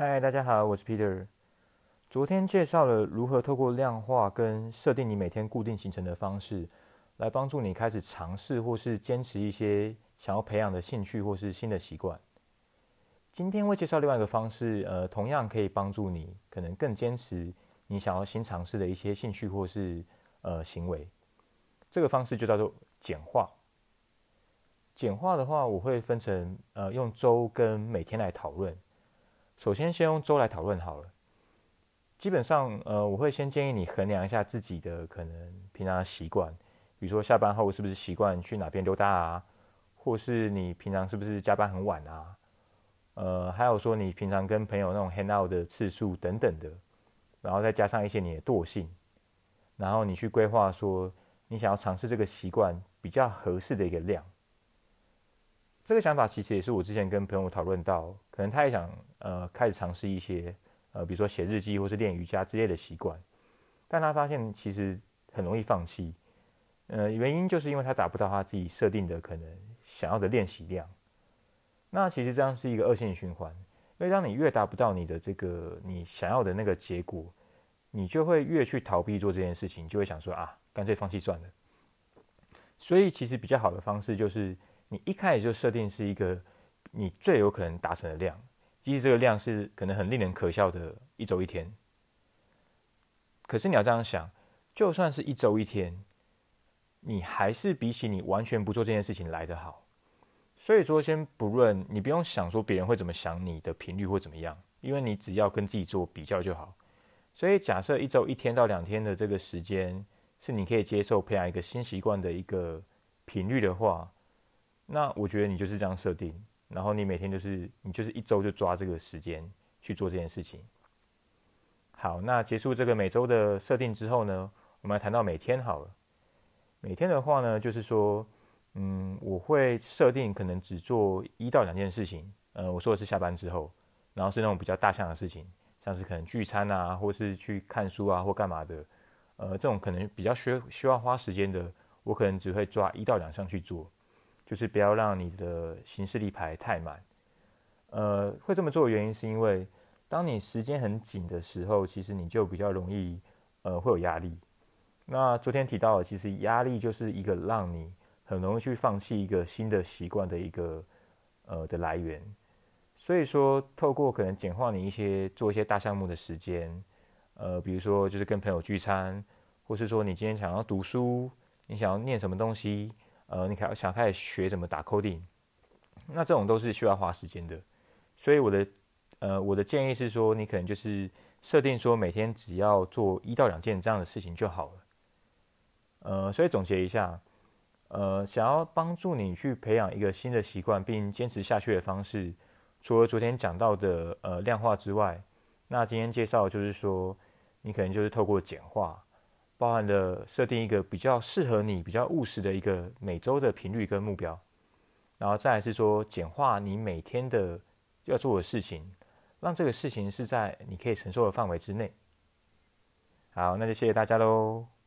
嗨，大家好，我是 Peter。昨天介绍了如何透过量化跟设定你每天固定行程的方式，来帮助你开始尝试或是坚持一些想要培养的兴趣或是新的习惯。今天会介绍另外一个方式，呃，同样可以帮助你可能更坚持你想要新尝试的一些兴趣或是呃行为。这个方式就叫做简化。简化的话，我会分成呃用周跟每天来讨论。首先，先用周来讨论好了。基本上，呃，我会先建议你衡量一下自己的可能平常的习惯，比如说下班后是不是习惯去哪边溜达啊，或是你平常是不是加班很晚啊，呃，还有说你平常跟朋友那种 hang out 的次数等等的，然后再加上一些你的惰性，然后你去规划说你想要尝试这个习惯比较合适的一个量。这个想法其实也是我之前跟朋友讨论到，可能他也想呃开始尝试一些呃比如说写日记或是练瑜伽之类的习惯，但他发现其实很容易放弃，呃原因就是因为他达不到他自己设定的可能想要的练习量。那其实这样是一个恶性循环，因为当你越达不到你的这个你想要的那个结果，你就会越去逃避做这件事情，就会想说啊干脆放弃算了。所以其实比较好的方式就是。你一开始就设定是一个你最有可能达成的量，即使这个量是可能很令人可笑的一周一天。可是你要这样想，就算是一周一天，你还是比起你完全不做这件事情来得好。所以说，先不论你不用想说别人会怎么想你的频率或怎么样，因为你只要跟自己做比较就好。所以假设一周一天到两天的这个时间是你可以接受培养一个新习惯的一个频率的话。那我觉得你就是这样设定，然后你每天就是你就是一周就抓这个时间去做这件事情。好，那结束这个每周的设定之后呢，我们来谈到每天好了。每天的话呢，就是说，嗯，我会设定可能只做一到两件事情。呃，我说的是下班之后，然后是那种比较大项的事情，像是可能聚餐啊，或是去看书啊，或干嘛的。呃，这种可能比较需需要花时间的，我可能只会抓一到两项去做。就是不要让你的行事历排太满，呃，会这么做的原因是因为，当你时间很紧的时候，其实你就比较容易，呃，会有压力。那昨天提到的，其实压力就是一个让你很容易去放弃一个新的习惯的一个，呃的来源。所以说，透过可能简化你一些做一些大项目的时间，呃，比如说就是跟朋友聚餐，或是说你今天想要读书，你想要念什么东西。呃，你开想开始学怎么打 coding，那这种都是需要花时间的，所以我的呃我的建议是说，你可能就是设定说每天只要做一到两件这样的事情就好了。呃，所以总结一下，呃，想要帮助你去培养一个新的习惯并坚持下去的方式，除了昨天讲到的呃量化之外，那今天介绍就是说，你可能就是透过简化。包含了设定一个比较适合你、比较务实的一个每周的频率跟目标，然后再来是说简化你每天的要做的事情，让这个事情是在你可以承受的范围之内。好，那就谢谢大家喽。